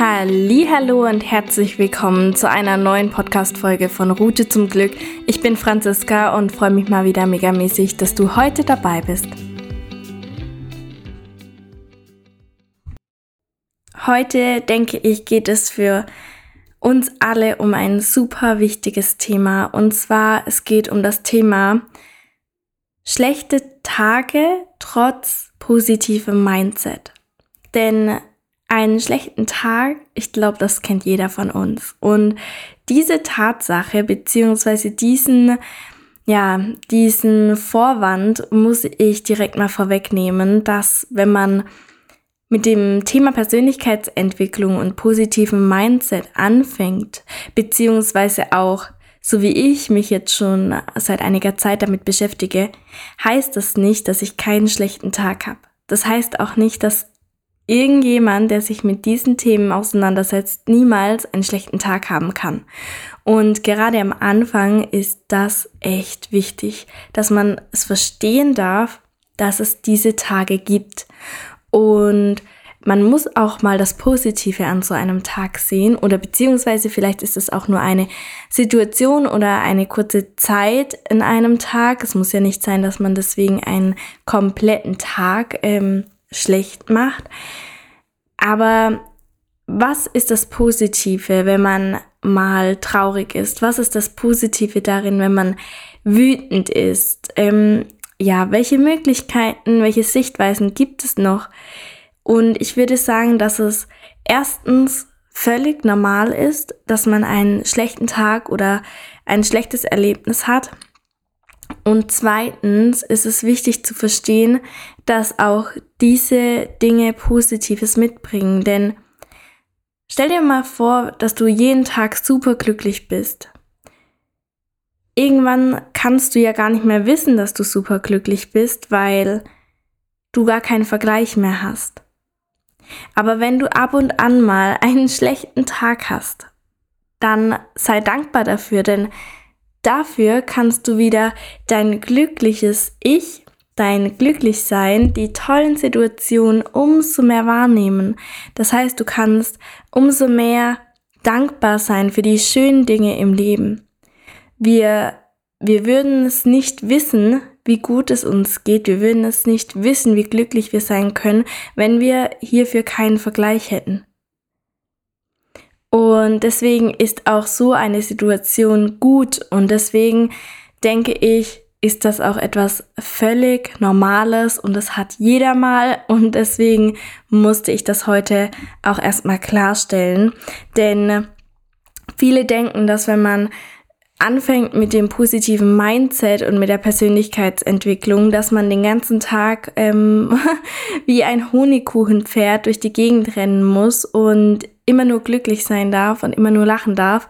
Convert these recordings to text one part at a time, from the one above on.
Hallo und herzlich willkommen zu einer neuen Podcast Folge von Route zum Glück. Ich bin Franziska und freue mich mal wieder megamäßig, dass du heute dabei bist. Heute denke ich, geht es für uns alle um ein super wichtiges Thema und zwar es geht um das Thema schlechte Tage trotz positivem Mindset. Denn einen schlechten Tag, ich glaube, das kennt jeder von uns. Und diese Tatsache beziehungsweise diesen, ja, diesen Vorwand muss ich direkt mal vorwegnehmen, dass wenn man mit dem Thema Persönlichkeitsentwicklung und positivem Mindset anfängt, beziehungsweise auch so wie ich mich jetzt schon seit einiger Zeit damit beschäftige, heißt das nicht, dass ich keinen schlechten Tag habe. Das heißt auch nicht, dass irgendjemand, der sich mit diesen Themen auseinandersetzt, niemals einen schlechten Tag haben kann. Und gerade am Anfang ist das echt wichtig, dass man es verstehen darf, dass es diese Tage gibt. Und man muss auch mal das Positive an so einem Tag sehen oder beziehungsweise vielleicht ist es auch nur eine Situation oder eine kurze Zeit in einem Tag. Es muss ja nicht sein, dass man deswegen einen kompletten Tag ähm, schlecht macht. Aber was ist das Positive, wenn man mal traurig ist? Was ist das Positive darin, wenn man wütend ist? Ähm, ja, welche Möglichkeiten, welche Sichtweisen gibt es noch? Und ich würde sagen, dass es erstens völlig normal ist, dass man einen schlechten Tag oder ein schlechtes Erlebnis hat. Und zweitens ist es wichtig zu verstehen, dass auch diese Dinge Positives mitbringen. Denn stell dir mal vor, dass du jeden Tag super glücklich bist. Irgendwann kannst du ja gar nicht mehr wissen, dass du super glücklich bist, weil du gar keinen Vergleich mehr hast. Aber wenn du ab und an mal einen schlechten Tag hast, dann sei dankbar dafür, denn dafür kannst du wieder dein glückliches Ich, dein Glücklichsein, die tollen Situationen umso mehr wahrnehmen. Das heißt, du kannst umso mehr dankbar sein für die schönen Dinge im Leben. Wir, wir würden es nicht wissen, wie gut es uns geht. Wir würden es nicht wissen, wie glücklich wir sein können, wenn wir hierfür keinen Vergleich hätten. Und deswegen ist auch so eine Situation gut. Und deswegen denke ich, ist das auch etwas völlig Normales. Und das hat jeder mal. Und deswegen musste ich das heute auch erstmal klarstellen, denn viele denken, dass wenn man anfängt mit dem positiven Mindset und mit der Persönlichkeitsentwicklung, dass man den ganzen Tag ähm, wie ein Honigkuchenpferd durch die Gegend rennen muss und immer nur glücklich sein darf und immer nur lachen darf.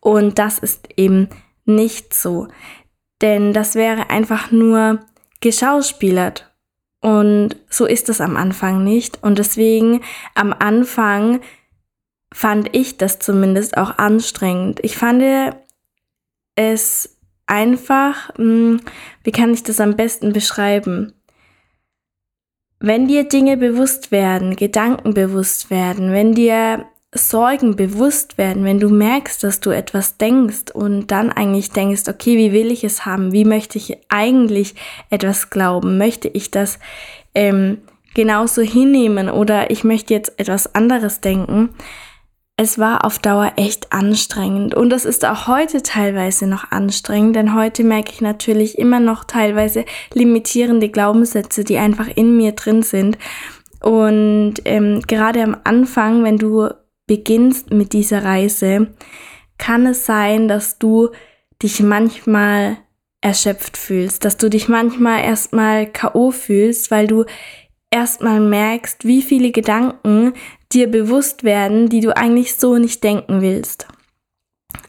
Und das ist eben nicht so. Denn das wäre einfach nur geschauspielert. Und so ist es am Anfang nicht. Und deswegen am Anfang fand ich das zumindest auch anstrengend. Ich fand es einfach, hm, wie kann ich das am besten beschreiben? Wenn dir Dinge bewusst werden, Gedanken bewusst werden, wenn dir Sorgen bewusst werden, wenn du merkst, dass du etwas denkst und dann eigentlich denkst, okay, wie will ich es haben? Wie möchte ich eigentlich etwas glauben? Möchte ich das ähm, genauso hinnehmen oder ich möchte jetzt etwas anderes denken? Es war auf Dauer echt anstrengend und es ist auch heute teilweise noch anstrengend, denn heute merke ich natürlich immer noch teilweise limitierende Glaubenssätze, die einfach in mir drin sind. Und ähm, gerade am Anfang, wenn du beginnst mit dieser Reise, kann es sein, dass du dich manchmal erschöpft fühlst, dass du dich manchmal erstmal KO fühlst, weil du erstmal merkst, wie viele Gedanken dir bewusst werden, die du eigentlich so nicht denken willst.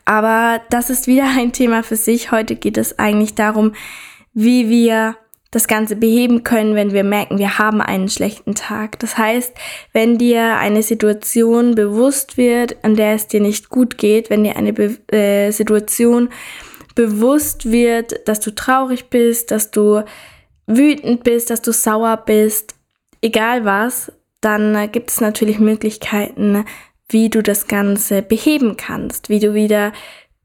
Aber das ist wieder ein Thema für sich. Heute geht es eigentlich darum, wie wir das Ganze beheben können, wenn wir merken, wir haben einen schlechten Tag. Das heißt, wenn dir eine Situation bewusst wird, an der es dir nicht gut geht, wenn dir eine Be äh, Situation bewusst wird, dass du traurig bist, dass du wütend bist, dass du sauer bist, egal was, dann gibt es natürlich Möglichkeiten, wie du das Ganze beheben kannst, wie du wieder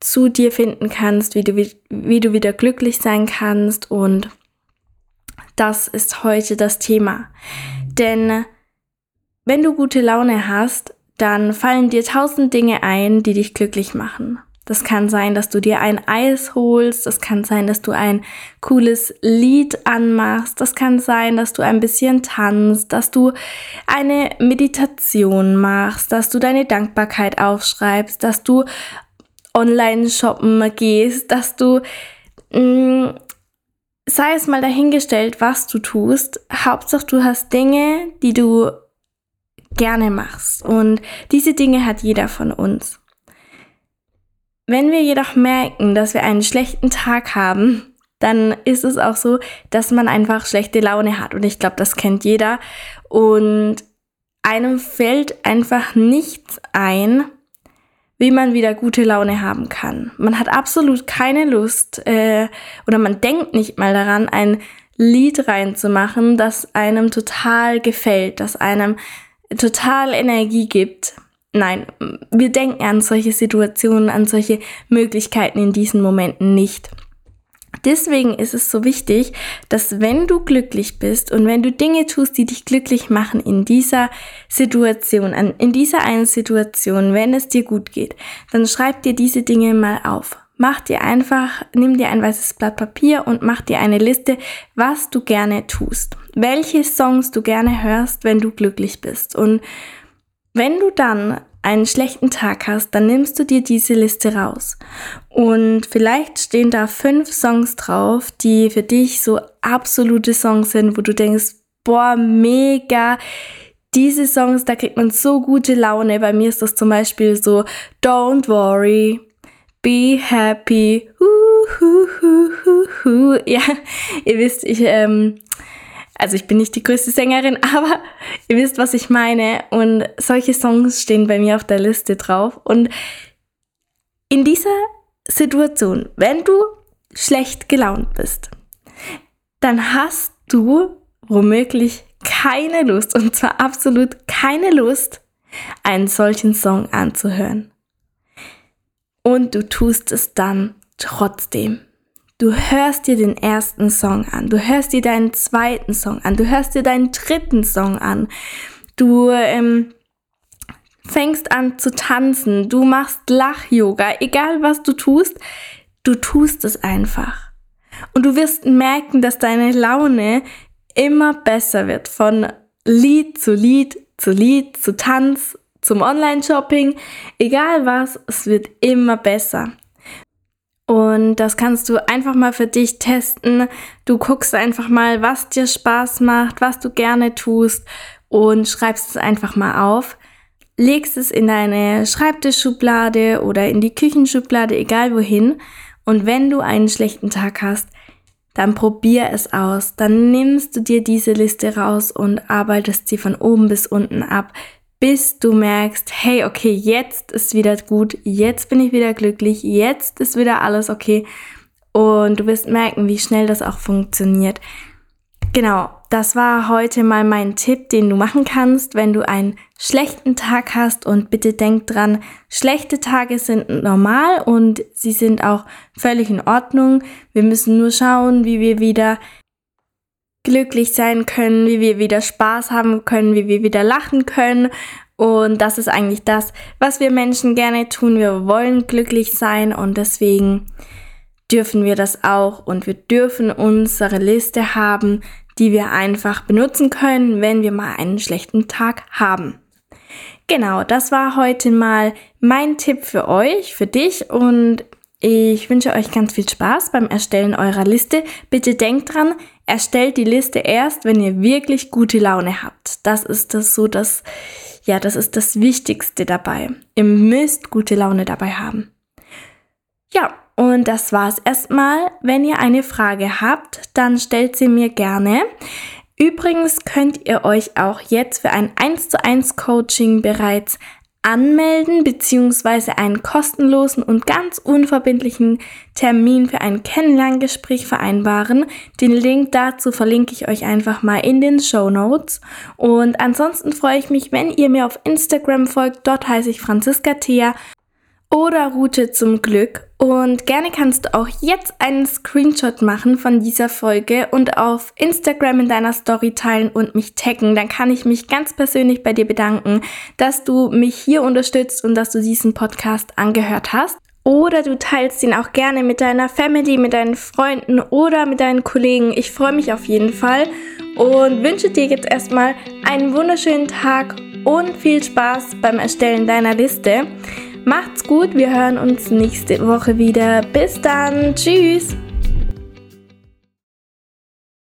zu dir finden kannst, wie du, wie, wie du wieder glücklich sein kannst und das ist heute das Thema. Denn wenn du gute Laune hast, dann fallen dir tausend Dinge ein, die dich glücklich machen. Das kann sein, dass du dir ein Eis holst, das kann sein, dass du ein cooles Lied anmachst, das kann sein, dass du ein bisschen tanzt, dass du eine Meditation machst, dass du deine Dankbarkeit aufschreibst, dass du online shoppen gehst, dass du mh, mm, sei es mal dahingestellt, was du tust. Hauptsache, du hast Dinge, die du gerne machst. Und diese Dinge hat jeder von uns. Wenn wir jedoch merken, dass wir einen schlechten Tag haben, dann ist es auch so, dass man einfach schlechte Laune hat. Und ich glaube, das kennt jeder. Und einem fällt einfach nichts ein, wie man wieder gute Laune haben kann. Man hat absolut keine Lust äh, oder man denkt nicht mal daran, ein Lied reinzumachen, das einem total gefällt, das einem total Energie gibt. Nein, wir denken an solche Situationen, an solche Möglichkeiten in diesen Momenten nicht. Deswegen ist es so wichtig, dass wenn du glücklich bist und wenn du Dinge tust, die dich glücklich machen in dieser Situation, in dieser einen Situation, wenn es dir gut geht, dann schreib dir diese Dinge mal auf. Mach dir einfach, nimm dir ein weißes Blatt Papier und mach dir eine Liste, was du gerne tust. Welche Songs du gerne hörst, wenn du glücklich bist. Und wenn du dann einen schlechten Tag hast, dann nimmst du dir diese Liste raus. Und vielleicht stehen da fünf Songs drauf, die für dich so absolute Songs sind, wo du denkst, boah, mega. Diese Songs, da kriegt man so gute Laune. Bei mir ist das zum Beispiel so Don't Worry, Be Happy. Uh, hu, hu, hu, hu. Ja, ihr wisst, ich ähm, also ich bin nicht die größte Sängerin, aber ihr wisst, was ich meine. Und solche Songs stehen bei mir auf der Liste drauf. Und in dieser Situation, wenn du schlecht gelaunt bist, dann hast du womöglich keine Lust, und zwar absolut keine Lust, einen solchen Song anzuhören. Und du tust es dann trotzdem. Du hörst dir den ersten Song an, du hörst dir deinen zweiten Song an, du hörst dir deinen dritten Song an, du ähm, fängst an zu tanzen, du machst Lach-Yoga, egal was du tust, du tust es einfach. Und du wirst merken, dass deine Laune immer besser wird. Von Lied zu Lied zu Lied zu Tanz zum Online-Shopping, egal was, es wird immer besser. Und das kannst du einfach mal für dich testen. Du guckst einfach mal, was dir Spaß macht, was du gerne tust und schreibst es einfach mal auf. Legst es in deine Schreibtischschublade oder in die Küchenschublade, egal wohin. Und wenn du einen schlechten Tag hast, dann probier es aus. Dann nimmst du dir diese Liste raus und arbeitest sie von oben bis unten ab, bis du merkst, hey, okay, jetzt ist wieder gut, jetzt bin ich wieder glücklich, jetzt ist wieder alles okay. Und du wirst merken, wie schnell das auch funktioniert. Genau, das war heute mal mein Tipp, den du machen kannst, wenn du einen schlechten Tag hast. Und bitte denk dran, schlechte Tage sind normal und sie sind auch völlig in Ordnung. Wir müssen nur schauen, wie wir wieder glücklich sein können, wie wir wieder Spaß haben können, wie wir wieder lachen können. Und das ist eigentlich das, was wir Menschen gerne tun. Wir wollen glücklich sein und deswegen dürfen wir das auch und wir dürfen unsere Liste haben, die wir einfach benutzen können, wenn wir mal einen schlechten Tag haben. Genau, das war heute mal mein Tipp für euch, für dich und ich wünsche euch ganz viel Spaß beim Erstellen eurer Liste. Bitte denkt dran, erstellt die Liste erst, wenn ihr wirklich gute Laune habt. Das ist das so, dass, ja, das ist das Wichtigste dabei. Ihr müsst gute Laune dabei haben. Ja, und das war's erstmal. Wenn ihr eine Frage habt, dann stellt sie mir gerne. Übrigens könnt ihr euch auch jetzt für ein 1 zu 1 Coaching bereits anmelden bzw. einen kostenlosen und ganz unverbindlichen Termin für ein Kennenlerngespräch vereinbaren. Den Link dazu verlinke ich euch einfach mal in den Show Notes. Und ansonsten freue ich mich, wenn ihr mir auf Instagram folgt. Dort heiße ich Franziska Thea oder Route zum Glück. Und gerne kannst du auch jetzt einen Screenshot machen von dieser Folge und auf Instagram in deiner Story teilen und mich taggen. Dann kann ich mich ganz persönlich bei dir bedanken, dass du mich hier unterstützt und dass du diesen Podcast angehört hast. Oder du teilst ihn auch gerne mit deiner Family, mit deinen Freunden oder mit deinen Kollegen. Ich freue mich auf jeden Fall und wünsche dir jetzt erstmal einen wunderschönen Tag und viel Spaß beim Erstellen deiner Liste. Macht's gut, wir hören uns nächste Woche wieder. Bis dann, tschüss!